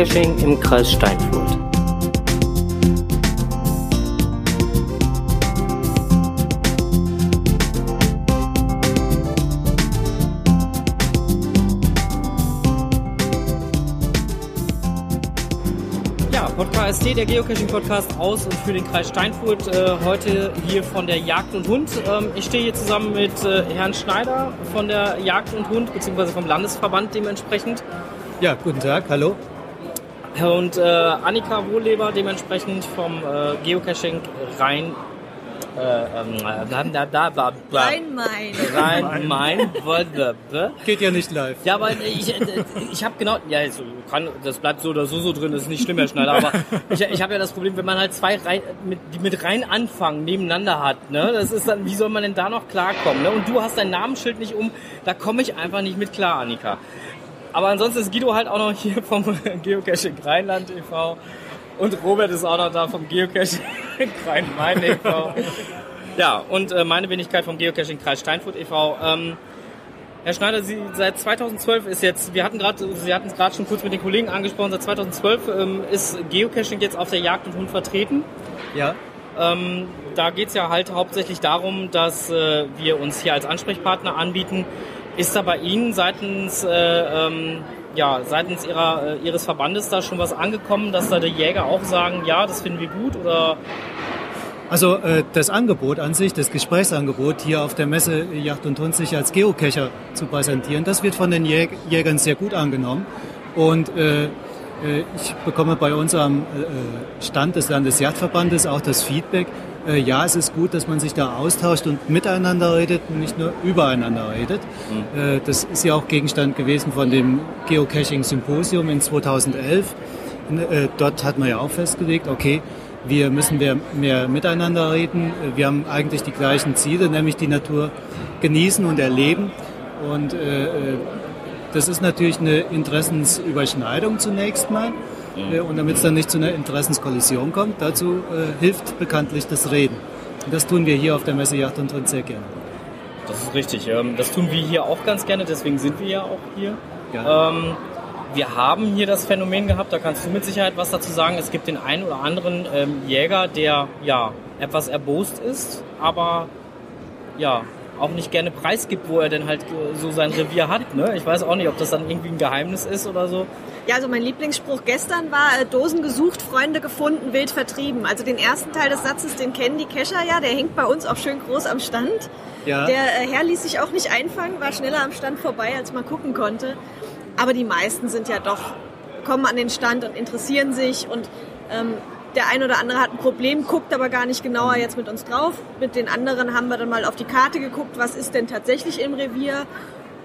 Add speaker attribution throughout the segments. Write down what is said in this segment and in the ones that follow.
Speaker 1: Geocaching im Kreis Steinfurt.
Speaker 2: Ja, Podcast der Geocaching-Podcast aus und für den Kreis Steinfurt. Äh, heute hier von der Jagd und Hund. Ähm, ich stehe hier zusammen mit äh, Herrn Schneider von der Jagd und Hund, beziehungsweise vom Landesverband dementsprechend.
Speaker 3: Ja, guten Tag, hallo.
Speaker 2: Und äh, Annika Wohlleber dementsprechend vom äh, Geocaching Rhein. Äh, ähm, da, da, da,
Speaker 4: Rhein-Main.
Speaker 2: Rhein-Main.
Speaker 3: Geht ja nicht live.
Speaker 2: Ja, aber ich, äh, ich habe genau, ja, so kann, das bleibt so oder so so drin, das ist nicht schlimm, Herr Schneider, aber ich, ich habe ja das Problem, wenn man halt zwei rein, mit, die mit rein anfangen nebeneinander hat, ne, das ist dann, wie soll man denn da noch klarkommen, ne? Und du hast dein Namensschild nicht um, da komme ich einfach nicht mit klar, Annika. Aber ansonsten ist Guido halt auch noch hier vom Geocaching Rheinland e.V. Und Robert ist auch noch da vom Geocaching Rhein-Main e.V. Ja, und äh, meine Wenigkeit vom Geocaching Kreis Steinfurt e.V. Ähm, Herr Schneider, Sie seit 2012 ist jetzt, wir hatten gerade, Sie hatten es gerade schon kurz mit den Kollegen angesprochen, seit 2012 ähm, ist Geocaching jetzt auf der Jagd und Hund vertreten.
Speaker 3: Ja,
Speaker 2: Ähm, da geht es ja halt hauptsächlich darum, dass äh, wir uns hier als Ansprechpartner anbieten. Ist da bei Ihnen seitens, äh, ähm, ja, seitens ihrer, äh, Ihres Verbandes da schon was angekommen, dass da die Jäger auch sagen, ja, das finden wir gut oder
Speaker 3: also äh, das Angebot an sich, das Gesprächsangebot hier auf der Messe Yacht und Hund sich als Geocacher zu präsentieren, das wird von den Jäg Jägern sehr gut angenommen. Und äh, äh, ich bekomme bei unserem äh, Stand des Landesjagdverbandes auch das Feedback, äh, ja, es ist gut, dass man sich da austauscht und miteinander redet und nicht nur übereinander redet. Äh, das ist ja auch Gegenstand gewesen von dem Geocaching-Symposium in 2011. Äh, dort hat man ja auch festgelegt, okay, wir müssen mehr, mehr miteinander reden. Wir haben eigentlich die gleichen Ziele, nämlich die Natur genießen und erleben. Und äh, äh, das ist natürlich eine Interessensüberschneidung zunächst mal. Äh, Und damit es dann nicht zu einer Interessenskollision kommt, dazu äh, hilft bekanntlich das Reden. Und das tun wir hier auf der Messe Yacht und Hund sehr gerne.
Speaker 2: Das ist richtig. Ähm, Das tun wir hier auch ganz gerne, deswegen sind wir ja auch hier.
Speaker 3: Ja.
Speaker 2: Ähm, wir haben hier das Phänomen gehabt, da kannst du mit Sicherheit was dazu sagen. Es gibt den einen oder anderen ähm, Jäger, der ja etwas erbost ist, aber ja auch nicht gerne preisgibt, wo er denn halt äh, so sein Revier hat. Ne? Ich weiß auch nicht, ob das dann irgendwie ein Geheimnis ist oder so.
Speaker 4: Ja, also mein Lieblingsspruch gestern war, äh, Dosen gesucht, Freunde gefunden, wild vertrieben. Also den ersten Teil des Satzes, den kennen die Kescher ja, der hängt bei uns auch schön groß am Stand.
Speaker 3: Ja.
Speaker 4: Der äh, Herr ließ sich auch nicht einfangen, war schneller am Stand vorbei, als man gucken konnte. Aber die meisten sind ja doch, kommen an den Stand und interessieren sich und ähm, der ein oder andere hat ein Problem, guckt aber gar nicht genauer jetzt mit uns drauf. Mit den anderen haben wir dann mal auf die Karte geguckt, was ist denn tatsächlich im Revier.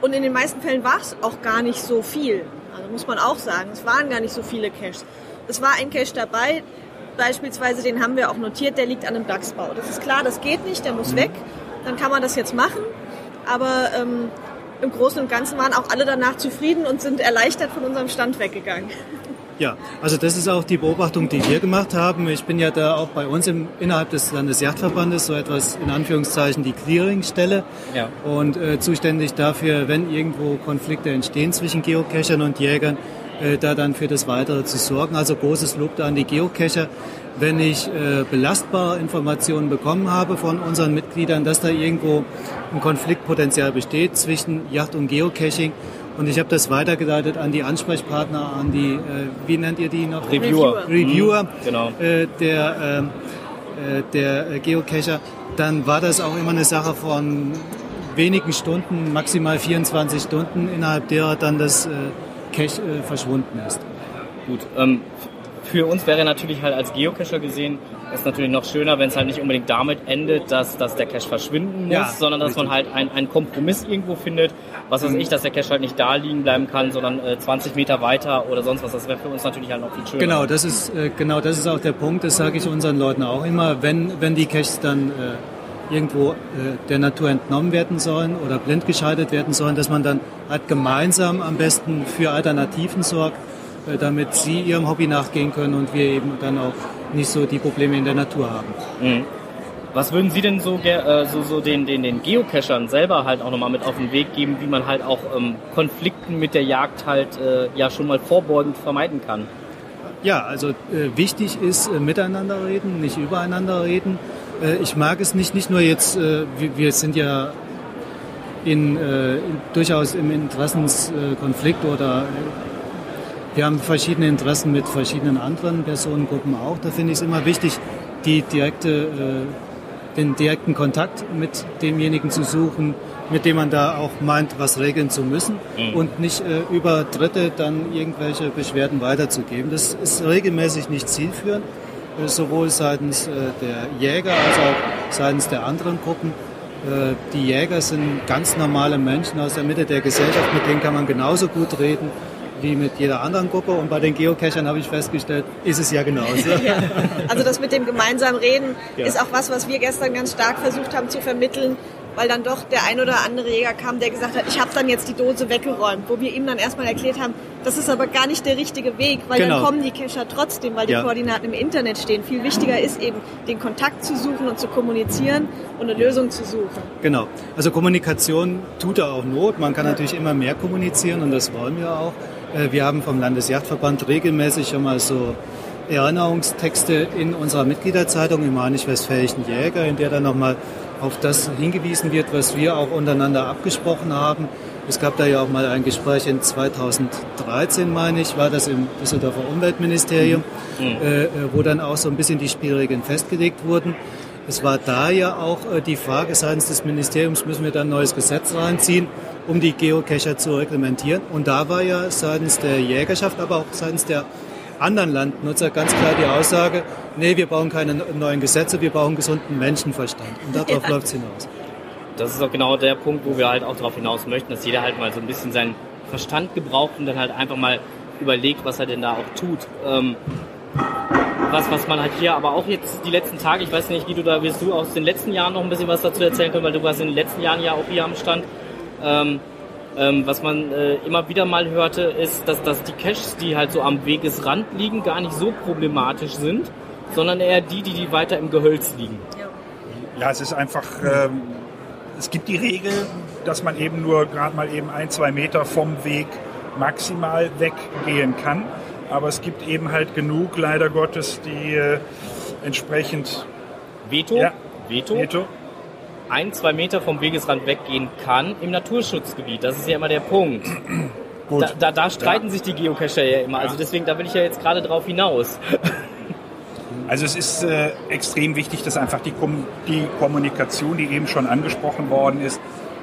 Speaker 4: Und in den meisten Fällen war es auch gar nicht so viel. Also muss man auch sagen, es waren gar nicht so viele Caches. Es war ein Cache dabei, beispielsweise den haben wir auch notiert, der liegt an einem Dachsbau. Das ist klar, das geht nicht, der muss weg. Dann kann man das jetzt machen. Aber ähm, im Großen und Ganzen waren auch alle danach zufrieden und sind erleichtert von unserem Stand weggegangen.
Speaker 3: Ja, also das ist auch die Beobachtung, die wir gemacht haben. Ich bin ja da auch bei uns im, innerhalb des Landesjagdverbandes so etwas in Anführungszeichen die Clearingstelle
Speaker 2: Ja.
Speaker 3: und äh, zuständig dafür, wenn irgendwo Konflikte entstehen zwischen Geocachern und Jägern, äh, da dann für das Weitere zu sorgen. Also großes Lob da an die Geocacher. Wenn ich äh, belastbare Informationen bekommen habe von unseren Mitgliedern, dass da irgendwo ein Konfliktpotenzial besteht zwischen Yacht und Geocaching, und ich habe das weitergeleitet an die Ansprechpartner, an die, äh, wie nennt ihr die noch?
Speaker 2: Reviewer.
Speaker 3: Reviewer
Speaker 2: Mhm, genau.
Speaker 3: äh, der, ähm, äh, der äh, Geocacher, dann war das auch immer eine Sache von wenigen Stunden, maximal 24 Stunden, innerhalb derer dann das äh, Cache äh, verschwunden ist.
Speaker 2: Gut, ähm, für uns wäre natürlich halt als Geocacher gesehen, ist natürlich noch schöner, wenn es halt nicht unbedingt damit endet, dass, dass der Cache verschwinden muss,
Speaker 3: Ja,
Speaker 2: sondern dass man halt ein- einen Kompromiss irgendwo findet. Was weiß ich, dass der Cache halt nicht da liegen bleiben kann, sondern äh, 20 Meter weiter oder sonst was. Das wäre für uns natürlich halt noch viel schöner.
Speaker 3: Genau, das ist äh, genau das ist auch der Punkt. Das sage ich unseren Leuten auch immer, wenn wenn die Caches dann äh, irgendwo äh, der Natur entnommen werden sollen oder blind geschaltet werden sollen, dass man dann halt gemeinsam am besten für Alternativen sorgt, äh, damit sie ihrem Hobby nachgehen können und wir eben dann auch nicht so die Probleme in der Natur haben.
Speaker 2: Was würden Sie denn so, äh, so, so den, den, den Geocachern selber halt auch nochmal mit auf den Weg geben, wie man halt auch ähm, Konflikten mit der Jagd halt äh, ja schon mal vorbeugend vermeiden kann?
Speaker 3: Ja, also äh, wichtig ist äh, miteinander reden, nicht übereinander reden. Äh, ich mag es nicht, nicht nur jetzt, äh, wir, wir, sind ja in, in, durchaus im Interessenskonflikt oder wir haben verschiedene Interessen mit verschiedenen anderen Personengruppen auch. Da finde ich es immer wichtig, die direkte den direkten Kontakt mit demjenigen zu suchen, mit dem man da auch meint, was regeln zu müssen mhm. und nicht äh, über Dritte dann irgendwelche Beschwerden weiterzugeben. Das ist regelmäßig nicht zielführend, äh, sowohl seitens äh, der Jäger als auch seitens der anderen Gruppen. Äh, die Jäger sind ganz normale Menschen aus der Mitte der Gesellschaft, mit denen kann man genauso gut reden wie mit jeder anderen Gruppe. Und bei den Geocachern habe ich festgestellt, ist es ja genauso.
Speaker 4: ja. Also das mit dem gemeinsamen Reden ja. ist auch was, was wir gestern ganz stark versucht haben zu vermitteln, weil dann doch der ein oder andere Jäger kam, der gesagt hat, ich habe dann jetzt die Dose weggeräumt, wo wir ihm dann erstmal erklärt haben, das ist aber gar nicht der richtige Weg, weil genau. dann kommen die Cacher trotzdem, weil die ja. Koordinaten im Internet stehen. Viel wichtiger ist eben, den Kontakt zu suchen und zu kommunizieren und eine Lösung zu suchen.
Speaker 3: Genau. Also Kommunikation tut da auch Not. Man kann natürlich immer mehr kommunizieren und das wollen wir auch. Äh, wir haben vom Landesjagdverband regelmäßig schon mal so Erinnerungstexte in unserer Mitgliederzeitung im Rheinisch-Westfälischen Jäger, in der dann nochmal auf das hingewiesen wird, was wir auch untereinander abgesprochen haben. Es gab da ja auch mal ein Gespräch in 2013, meine ich, war das im Düsseldorfer Umweltministerium, mhm. äh, wo dann auch so ein bisschen die Spielregeln festgelegt wurden. Es war da ja auch äh, die Frage seitens des Ministeriums, müssen wir da ein neues Gesetz reinziehen, um die Geocacher zu reglementieren. Und da war ja seitens der Jägerschaft, aber auch seitens der anderen Landnutzer ganz klar die Aussage, nee, wir brauchen keine neuen Gesetze, wir brauchen gesunden Menschenverstand. Und darauf ja. läuft es hinaus.
Speaker 2: Das ist auch genau der Punkt, wo wir halt auch darauf hinaus möchten, dass jeder halt mal so ein bisschen seinen Verstand gebraucht und dann halt einfach mal überlegt, was er denn da auch tut. Ähm, was, was man halt hier aber auch jetzt die letzten Tage, ich weiß nicht, Guido, da wirst du aus den letzten Jahren noch ein bisschen was dazu erzählen können, weil du warst in den letzten Jahren ja auch hier am Stand. Ähm, ähm, was man äh, immer wieder mal hörte, ist, dass, dass die Caches, die halt so am Wegesrand liegen, gar nicht so problematisch sind, sondern eher die, die, die weiter im Gehölz liegen.
Speaker 5: Ja, es ist einfach, ähm, es gibt die Regel, dass man eben nur gerade mal eben ein, zwei Meter vom Weg maximal weggehen kann. Aber es gibt eben halt genug, leider Gottes, die äh, entsprechend...
Speaker 2: Veto? Ja, Veto? Veto ein, zwei Meter vom Wegesrand weggehen kann im Naturschutzgebiet. Das ist ja immer der Punkt. Gut. Da, da, da streiten ja. sich die Geocacher ja immer. Also deswegen, da will ich ja jetzt gerade drauf hinaus.
Speaker 5: Also es ist äh, extrem wichtig, dass einfach die, Kom die Kommunikation, die eben schon angesprochen worden ist,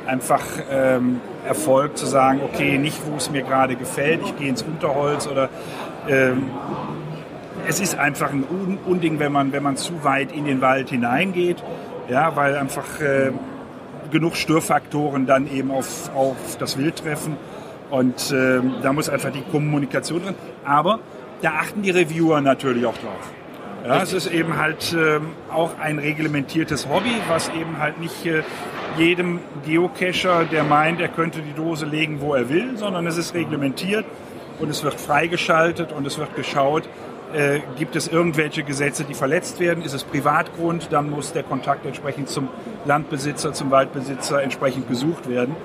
Speaker 5: einfach ähm, erfolgt, zu sagen, okay, nicht wo es mir gerade gefällt, ich gehe ins Unterholz oder ähm, es ist einfach ein Unding, wenn man, wenn man zu weit in den Wald hineingeht ja, weil einfach äh, genug Störfaktoren dann eben auf, auf das Wild treffen und äh, da muss einfach die Kommunikation drin. Aber da achten die Reviewer natürlich auch drauf. Ja, es ist eben halt äh, auch ein reglementiertes Hobby, was eben halt nicht äh, jedem Geocacher, der meint, er könnte die Dose legen, wo er will, sondern es ist reglementiert und es wird freigeschaltet und es wird geschaut, äh, gibt es irgendwelche Gesetze, die verletzt werden? Ist es Privatgrund? Dann muss der Kontakt entsprechend zum Landbesitzer, zum Waldbesitzer entsprechend gesucht werden.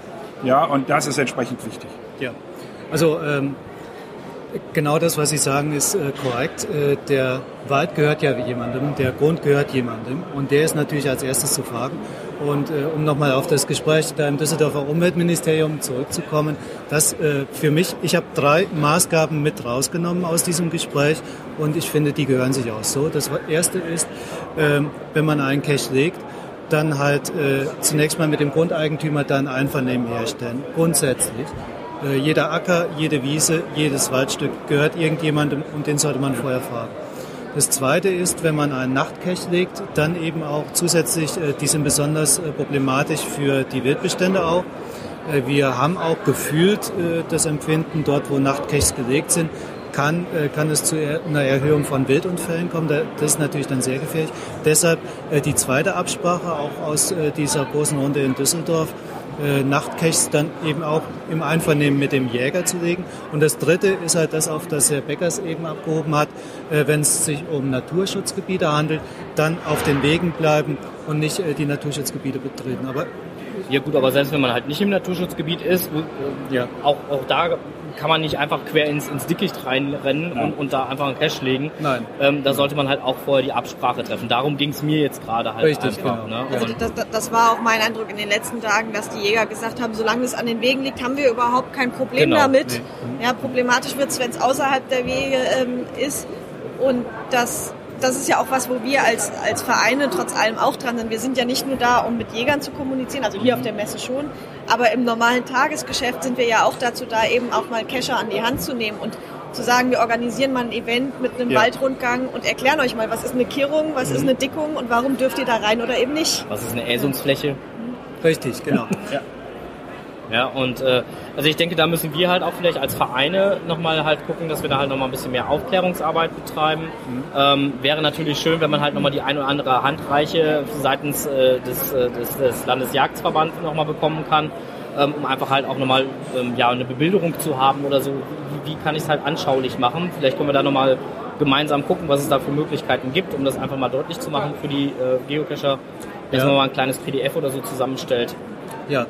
Speaker 5: Ja, und das ist entsprechend wichtig.
Speaker 3: Ja, also ähm, genau das, was Sie sagen, ist äh, korrekt. Äh, der Wald gehört ja jemandem, der Grund gehört jemandem und der ist natürlich als erstes zu fragen. Und äh, um nochmal auf das Gespräch da im Düsseldorfer Umweltministerium zurückzukommen, das äh, für mich, ich habe drei Maßgaben mit rausgenommen aus diesem Gespräch und ich finde, die gehören sich auch so. Das erste ist, äh, wenn man einen Cache legt, dann halt äh, zunächst mal mit dem Grundeigentümer dann Einvernehmen herstellen, grundsätzlich. Äh, jeder Acker, jede Wiese, jedes Waldstück gehört irgendjemandem und den sollte man vorher fragen. Das Zweite ist, wenn man einen Nachtcache legt, dann eben auch zusätzlich, äh, die sind besonders äh, problematisch für die Wildbestände auch. Äh, wir haben auch gefühlt das Empfinden, dort wo Nachtcaches gelegt sind, kann, kann es zu einer Erhöhung von Wildunfällen kommen. Das ist natürlich dann sehr gefährlich. Deshalb die zweite Absprache auch aus dieser großen Runde in Düsseldorf äh, Nachtcaches dann eben auch im Einvernehmen mit dem Jäger zu legen. Und das Dritte ist halt das, auf das Herr Beckers eben abgehoben hat, äh, wenn es sich um Naturschutzgebiete handelt, dann auf den Wegen bleiben und nicht äh, die Naturschutzgebiete betreten. Aber
Speaker 2: Ja gut, aber selbst wenn man halt nicht im Naturschutzgebiet ist, äh,
Speaker 3: Ja.
Speaker 2: auch, auch da kann man nicht einfach quer ins, ins Dickicht reinrennen und, und da einfach einen Cache legen.
Speaker 3: Nein.
Speaker 2: Ähm, da sollte man halt auch vorher die Absprache treffen. Darum ging es mir jetzt gerade halt
Speaker 3: Richtig,
Speaker 2: einfach.
Speaker 3: genau.
Speaker 2: Ne?
Speaker 4: Also das, das, war auch mein Eindruck in den letzten Tagen, dass die Jäger gesagt haben, solange es an den Wegen liegt, haben wir überhaupt kein Problem
Speaker 2: Genau.
Speaker 4: damit. Ja, problematisch wird es, wenn es außerhalb der Wege ähm, ist. Und das, das ist ja auch was, wo wir als, als Vereine trotz allem auch dran sind. Wir sind ja nicht nur da, um mit Jägern zu kommunizieren, also hier auf der Messe schon, aber im normalen Tagesgeschäft sind wir ja auch dazu da, eben auch mal Kescher an die Hand zu nehmen und zu sagen, wir organisieren mal ein Event mit einem
Speaker 3: Ja.
Speaker 4: Waldrundgang und erklären euch mal, was ist eine Kehrung, was ist eine Dickung und warum dürft ihr da rein oder eben nicht.
Speaker 2: was ist eine Äsungsfläche?
Speaker 3: richtig, genau.
Speaker 2: Ja, und äh, also ich denke, da müssen wir halt auch vielleicht als Vereine nochmal halt gucken, dass wir da halt nochmal ein bisschen mehr Aufklärungsarbeit betreiben. Ähm, wäre natürlich schön, wenn man halt nochmal die ein oder andere Handreiche seitens äh, des, äh, des, des Landesjagdverbands nochmal bekommen kann, ähm, um einfach halt auch nochmal ähm, ja, eine Bebilderung zu haben oder so. Wie, wie kann ich es halt anschaulich machen? Vielleicht können wir da nochmal gemeinsam gucken, was es da für Möglichkeiten gibt, um das einfach mal deutlich zu machen für die äh, Geocacher, dass
Speaker 3: Ja.
Speaker 2: man mal ein kleines PDF oder so zusammenstellt.
Speaker 3: Ja,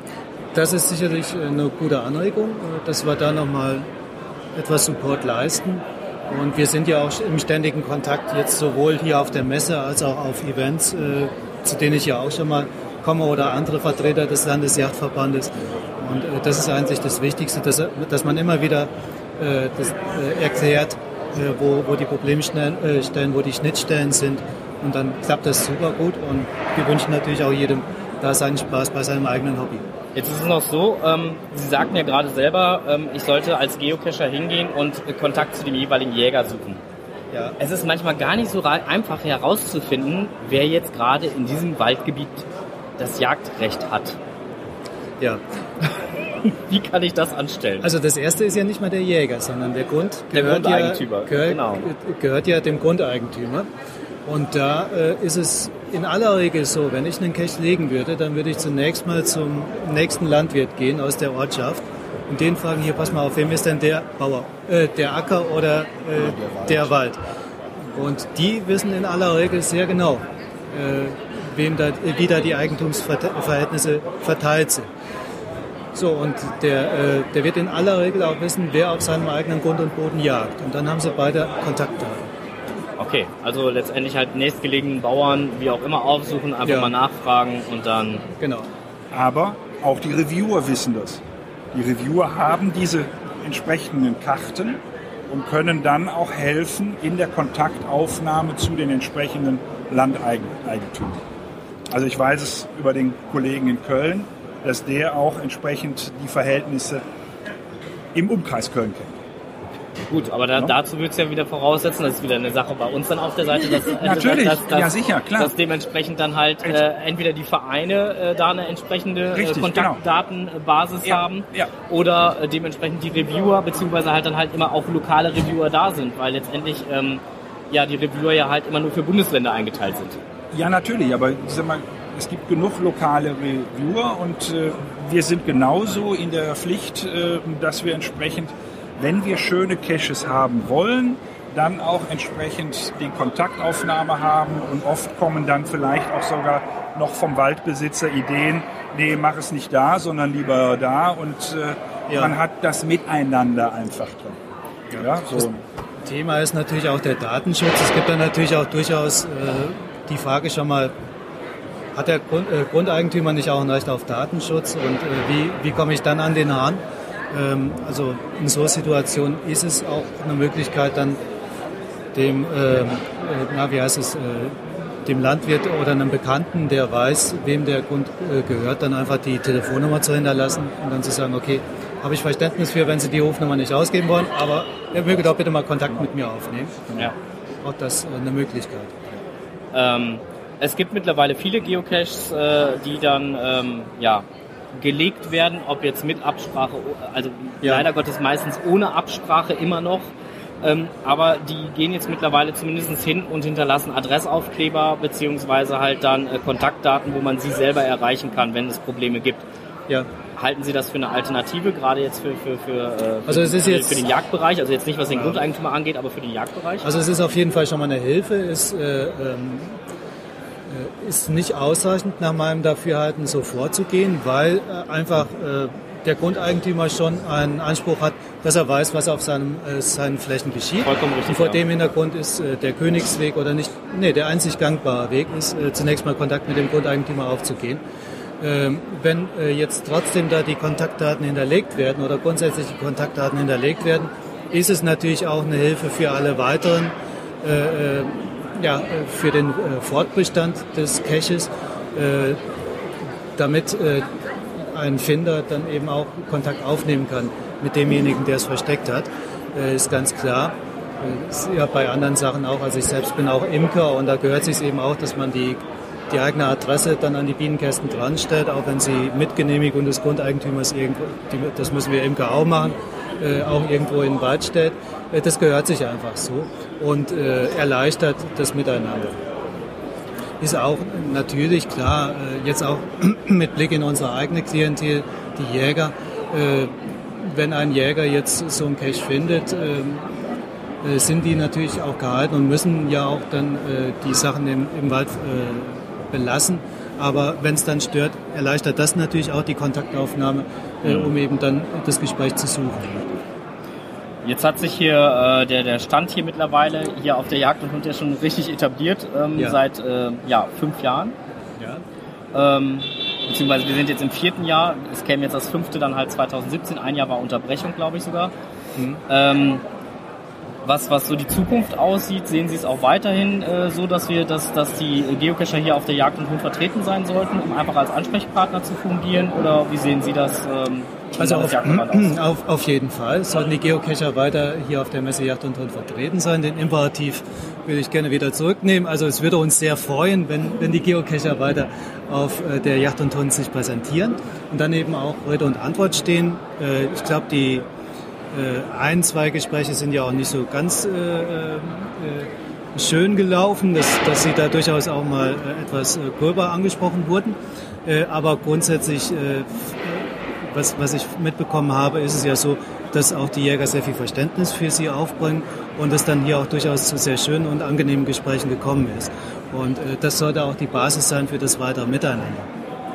Speaker 3: das ist sicherlich äh, eine gute Anregung, äh, dass wir da nochmal etwas Support leisten. Und wir sind ja auch im ständigen Kontakt jetzt sowohl hier auf der Messe als auch auf Events, äh, zu denen ich ja auch schon mal komme oder andere Vertreter des Landesjagdverbandes. Und das ist eigentlich das Wichtigste, dass, dass man immer wieder das, erklärt, wo, wo die Problemstellen, Stellen, wo die Schnittstellen sind. Und dann klappt das super gut. Und wir wünschen natürlich auch jedem da seinen Spaß bei seinem eigenen Hobby.
Speaker 2: Jetzt ist es noch so, ähm, Sie sagten ja gerade selber, ähm, ich sollte als Geocacher hingehen und Kontakt zu dem jeweiligen Jäger suchen.
Speaker 3: Ja.
Speaker 2: Es ist manchmal gar nicht so einfach herauszufinden, wer jetzt gerade in diesem Waldgebiet das Jagdrecht hat.
Speaker 3: Ja,
Speaker 2: Wie kann ich das anstellen?
Speaker 3: also das erste ist ja nicht mal der Jäger, sondern der Grund
Speaker 2: Der
Speaker 3: gehört,
Speaker 2: Grundeigentümer,
Speaker 3: ja, gehört,
Speaker 2: genau.
Speaker 3: gehört ja dem Grundeigentümer. Und da äh, ist es in aller Regel so, wenn ich einen Cache legen würde, dann würde ich zunächst mal zum nächsten Landwirt gehen aus der Ortschaft und den fragen, hier pass mal auf, wem ist denn der Bauer, äh, der Acker oder äh, der Wald? Und die wissen in aller Regel sehr genau, äh, wem da, wie da die Eigentumsverhältnisse verteilt sind. So, und der, äh, der wird in aller Regel auch wissen, wer auf seinem eigenen Grund und Boden jagt. Und dann haben sie beide Kontaktdaten.
Speaker 2: Okay, also letztendlich halt nächstgelegenen Bauern, wie auch immer, aufsuchen, einfach
Speaker 3: Ja.
Speaker 2: mal nachfragen und dann...
Speaker 3: Genau.
Speaker 5: Aber auch die Reviewer wissen das. Die Reviewer haben diese entsprechenden Karten und können dann auch helfen in der Kontaktaufnahme zu den entsprechenden Landeigentümern. Also ich weiß es über den Kollegen in Köln, dass der auch entsprechend die Verhältnisse im Umkreis Köln kennt.
Speaker 2: Gut, aber da, dazu würde es ja wieder voraussetzen, das ist wieder eine Sache bei uns dann auf der Seite, dass, äh,
Speaker 5: Natürlich,
Speaker 2: dass, dass,
Speaker 5: ja, sicher, klar.
Speaker 2: dass dementsprechend dann halt äh, entweder die Vereine äh, da eine entsprechende äh,
Speaker 5: Richtig,
Speaker 2: Kontaktdatenbasis
Speaker 5: Ja,
Speaker 2: haben
Speaker 5: ja.
Speaker 2: oder äh, dementsprechend die Reviewer, beziehungsweise halt dann halt immer auch lokale Reviewer da sind, weil letztendlich ähm, ja die Reviewer ja halt immer nur für Bundesländer eingeteilt sind.
Speaker 5: Ja, natürlich, aber sag mal, es gibt genug lokale Reviewer und äh, wir sind genauso in der Pflicht, äh, dass wir entsprechend, wenn wir schöne Caches haben wollen, dann auch entsprechend die Kontaktaufnahme haben und oft kommen dann vielleicht auch sogar noch vom Waldbesitzer Ideen, nee, mach es nicht da, sondern lieber da und äh,
Speaker 3: Ja.
Speaker 5: man hat das Miteinander einfach drin. Ja, so.
Speaker 3: Thema ist natürlich auch der Datenschutz. Es gibt dann natürlich auch durchaus äh, die Frage schon mal, hat der Grund, äh, Grundeigentümer nicht auch ein Recht auf Datenschutz und äh, wie, wie komme ich dann an den Hahn? Ähm, also in so Situationen ist es auch eine Möglichkeit dann dem, ähm, äh, na wie heißt es, äh, dem Landwirt oder einem Bekannten, der weiß, wem der Grund äh, gehört, dann einfach die Telefonnummer zu hinterlassen und dann zu sagen, okay, habe ich Verständnis für, wenn Sie die Rufnummer nicht ausgeben wollen, aber er möge doch bitte mal Kontakt mit mir aufnehmen.
Speaker 2: Ja.
Speaker 3: Auch das äh, eine Möglichkeit.
Speaker 2: Ähm, es gibt mittlerweile viele Geocaches, äh, die dann ähm, ja, gelegt werden, ob jetzt mit Absprache, also
Speaker 3: Ja.
Speaker 2: leider Gottes meistens ohne Absprache immer noch. Ähm, aber die gehen jetzt mittlerweile zumindest hin und hinterlassen Adressaufkleber beziehungsweise halt dann äh, Kontaktdaten, wo man sie selber erreichen kann, wenn es Probleme gibt.
Speaker 3: Ja.
Speaker 2: Halten Sie das für eine Alternative, gerade jetzt für, für, für, äh,
Speaker 3: Also es ist
Speaker 2: für,
Speaker 3: jetzt-
Speaker 2: für den Jagdbereich? Also jetzt nicht, was den Grundeigentümer angeht, aber für den Jagdbereich?
Speaker 3: Also es ist auf jeden Fall schon mal eine Hilfe, ist, äh, ähm, äh, ist nicht ausreichend nach meinem Dafürhalten so vorzugehen, weil äh, einfach äh, der Grundeigentümer schon einen Anspruch hat, dass er weiß, was auf seinem, äh, seinen Flächen geschieht.
Speaker 2: Vollkommen richtig,
Speaker 3: Und vor
Speaker 2: ja.
Speaker 3: dem Hintergrund ist äh, der Königsweg oder nicht, nee, der einzig gangbare Weg ist, äh, zunächst mal Kontakt mit dem Grundeigentümer aufzugehen. Ähm, wenn äh, jetzt trotzdem da die Kontaktdaten hinterlegt werden oder grundsätzlich die Kontaktdaten hinterlegt werden, ist es natürlich auch eine Hilfe für alle weiteren, äh, äh, ja, äh, für den äh, Fortbestand des Caches, äh, damit ein Finder dann eben auch Kontakt aufnehmen kann mit demjenigen, der es versteckt hat, ist ganz klar. Ja bei anderen Sachen auch, also ich selbst bin auch Imker und da gehört sich eben auch, dass man die, die eigene Adresse dann an die Bienenkästen dranstellt, auch wenn sie mit Genehmigung des Grundeigentümers irgendwo, das müssen wir Imker auch machen, äh, auch irgendwo in den Wald stellt. Äh, das gehört sich einfach so und äh, erleichtert das Miteinander ist auch natürlich klar, äh, jetzt auch mit Blick in unsere eigene Klientel, die Jäger, äh, wenn ein Jäger jetzt so einen Cache findet, sind die natürlich auch gehalten und müssen ja auch dann äh, die Sachen im, im Wald äh, belassen. Aber wenn es dann stört, erleichtert das natürlich auch die Kontaktaufnahme, äh, um eben dann das Gespräch zu suchen.
Speaker 2: Jetzt hat sich hier äh, der, der Stand hier mittlerweile hier auf der Jagd und Hund ja schon richtig etabliert, ähm,
Speaker 3: Ja.
Speaker 2: seit äh, ja, fünf Jahren.
Speaker 3: Ja.
Speaker 2: Ähm, beziehungsweise wir sind jetzt im vierten Jahr, es käme jetzt das fünfte dann halt 2017, ein Jahr war Unterbrechung, glaube ich sogar.
Speaker 3: Mhm.
Speaker 2: Ähm, was, was so die Zukunft aussieht, sehen Sie es auch weiterhin äh, so, dass wir, dass, dass die Geocacher hier auf der Jagd und Hund vertreten sein sollten, um einfach als Ansprechpartner zu fungieren? Oder wie sehen Sie das? Ähm,
Speaker 3: Also auf,
Speaker 2: Jagdverband aus?
Speaker 3: auf, auf jeden Fall sollten die Geocacher weiter hier auf der Messe Yacht und Hund vertreten sein. Den Imperativ würde ich gerne wieder zurücknehmen. Also es würde uns sehr freuen, wenn, wenn die Geocacher weiter auf äh, der Yacht und Hund sich präsentieren und dann eben auch Rede und Antwort stehen. Äh, ich glaube, die äh, ein, zwei Gespräche sind ja auch nicht so ganz äh, schön gelaufen, dass, dass sie da durchaus auch mal etwas gröber angesprochen wurden. Aber grundsätzlich, was, was ich mitbekommen habe, ist es ja so, dass auch die Jäger sehr viel Verständnis für sie aufbringen und es dann hier auch durchaus zu sehr schönen und angenehmen Gesprächen gekommen ist. Und äh, das sollte auch die Basis sein für das weitere Miteinander.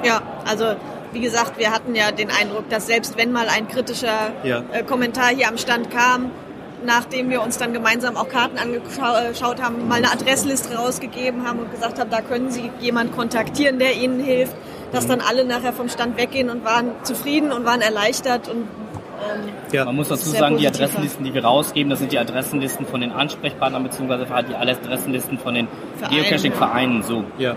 Speaker 4: Ja, also wie gesagt, wir hatten ja den Eindruck, dass selbst wenn mal ein kritischer
Speaker 3: Ja.
Speaker 4: äh, Kommentar hier am Stand kam, nachdem wir uns dann gemeinsam auch Karten angeschaut haben, mal eine Adressliste rausgegeben haben und gesagt haben, da können Sie jemanden kontaktieren, der Ihnen hilft, dass dann alle nachher vom Stand weggehen und waren zufrieden und waren erleichtert und ähm,
Speaker 3: Ja.
Speaker 2: Man muss dazu sagen, die Adressenlisten, die wir rausgeben, das sind die Adressenlisten von den Ansprechpartnern beziehungsweise die Adressenlisten von den
Speaker 4: Vereinen.
Speaker 2: Geocaching-Vereinen. So.
Speaker 3: Ja.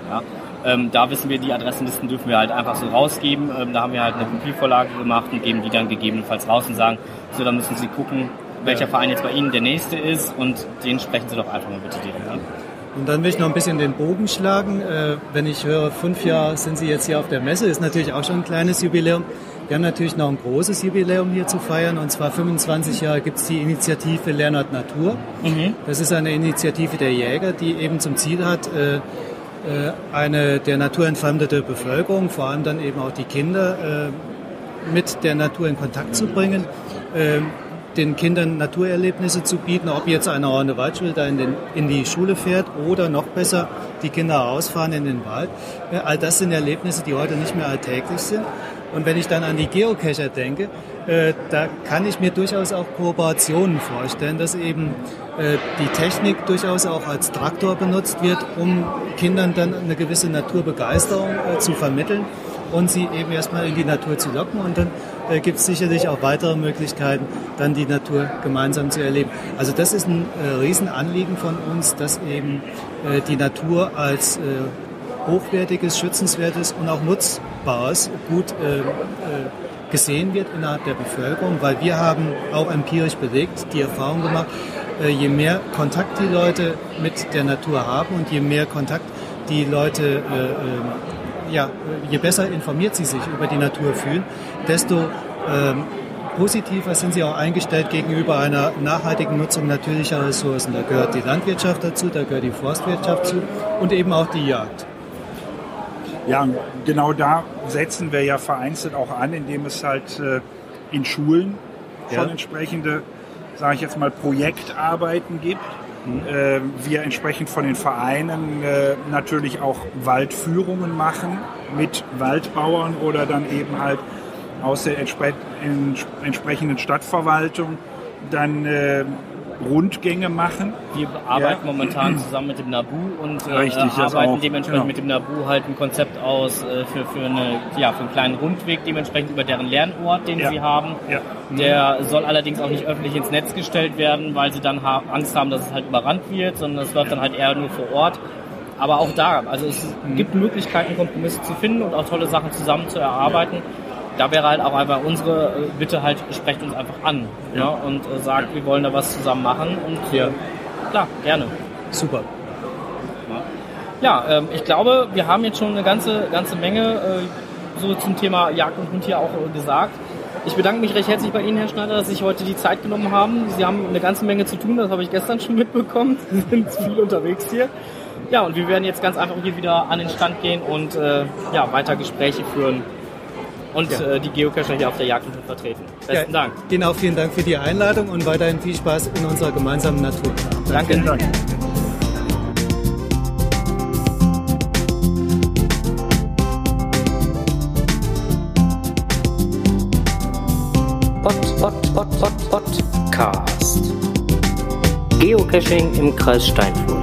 Speaker 2: Ähm, da wissen wir, die Adressenlisten dürfen wir halt einfach so rausgeben. Ähm, da haben wir halt eine Kopiervorlage gemacht und geben die dann gegebenenfalls raus und sagen, so, da müssen Sie gucken, welcher
Speaker 3: Ja.
Speaker 2: Verein jetzt bei Ihnen der nächste ist und den sprechen Sie doch einfach mal bitte direkt an.
Speaker 3: Und dann will ich noch ein bisschen den Bogen schlagen. Äh, wenn ich höre, fünf Jahre sind Sie jetzt hier auf der Messe, ist natürlich auch schon ein kleines Jubiläum. Wir haben natürlich noch ein großes Jubiläum hier zu feiern. Und zwar 25 Jahre gibt es die Initiative Lernort Natur. Das ist eine Initiative der Jäger, die eben zum Ziel hat, äh, äh, eine der Natur entfremdete Bevölkerung, vor allem dann eben auch die Kinder, äh, mit der Natur in Kontakt zu bringen, äh, den Kindern Naturerlebnisse zu bieten, ob jetzt eine Runde Waldschule da in, den, in die Schule fährt oder noch besser die Kinder rausfahren in den Wald. All das sind Erlebnisse, die heute nicht mehr alltäglich sind. Und wenn ich dann an die Geocacher denke, äh, da kann ich mir durchaus auch Kooperationen vorstellen, dass eben äh, die Technik durchaus auch als Traktor benutzt wird, um Kindern dann eine gewisse Naturbegeisterung äh, zu vermitteln und sie eben erstmal in die Natur zu locken und dann äh, gibt es sicherlich auch weitere Möglichkeiten, dann die Natur gemeinsam zu erleben. Also das ist ein äh, Riesenanliegen von uns, dass eben äh, die Natur als äh, hochwertiges, schützenswertes und auch nutzbares Gut äh, äh, gesehen wird innerhalb der Bevölkerung, weil wir haben auch empirisch belegt, die Erfahrung gemacht, je mehr Kontakt die Leute mit der Natur haben und je mehr Kontakt die Leute, ja, je besser informiert sie sich über die Natur fühlen, desto ähm, positiver sind sie auch eingestellt gegenüber einer nachhaltigen Nutzung natürlicher Ressourcen. Da gehört die Landwirtschaft dazu, da gehört die Forstwirtschaft zu und eben auch die Jagd.
Speaker 5: Ja, genau da setzen wir ja vereinzelt auch an, indem es halt äh, in Schulen
Speaker 3: Ja.
Speaker 5: schon entsprechende, sage ich jetzt mal, Projektarbeiten gibt. Äh, wir entsprechend von den Vereinen äh, natürlich auch Waldführungen machen mit Waldbauern oder dann eben halt aus der entspre entsprechenden Stadtverwaltung. Dann äh, Rundgänge machen.
Speaker 2: Wir arbeiten
Speaker 5: Ja.
Speaker 2: momentan zusammen mit dem NABU und äh,
Speaker 5: Richtig,
Speaker 2: arbeiten dementsprechend
Speaker 5: Genau.
Speaker 2: mit dem NABU halt ein Konzept aus äh, für, für, eine, ja, für einen kleinen Rundweg, dementsprechend über deren Lernort, den
Speaker 5: Ja.
Speaker 2: sie haben.
Speaker 5: Ja.
Speaker 2: Der soll allerdings auch nicht öffentlich ins Netz gestellt werden, weil sie dann ha Angst haben, dass es halt überrannt wird, sondern es läuft dann halt eher nur vor Ort. Aber auch da, also es
Speaker 5: Mhm.
Speaker 2: gibt Möglichkeiten, Kompromisse zu finden und auch tolle Sachen zusammen zu erarbeiten. Da wäre halt auch einfach unsere äh, Bitte halt, sprecht uns einfach an ja. und äh, sagt, wir wollen da was zusammen machen und
Speaker 3: Ja.
Speaker 2: klar, gerne.
Speaker 3: Super.
Speaker 2: Ja, ähm, ich glaube, wir haben jetzt schon eine ganze, ganze Menge äh, so zum Thema Jagd und Hund hier auch äh, gesagt. Ich bedanke mich recht herzlich bei Ihnen, Herr Schneider, dass Sie sich heute die Zeit genommen haben. Sie haben eine ganze Menge zu tun, das habe ich gestern schon mitbekommen. Sie sind viel unterwegs hier. Ja, und wir werden jetzt ganz einfach hier wieder an den Stand gehen und äh, ja, weiter Gespräche führen und
Speaker 3: Ja.
Speaker 2: äh, die Geocacher hier auf der Jagd vertreten. Besten
Speaker 3: ja,
Speaker 2: Dank.
Speaker 3: Ihnen auch vielen Dank für die Einladung und weiterhin viel Spaß in unserer gemeinsamen Natur.
Speaker 2: Danke.
Speaker 5: Vielen Dank.
Speaker 1: Pod, Pod, Pod, Pod, Podcast. Geocaching im Kreis Steinfurt.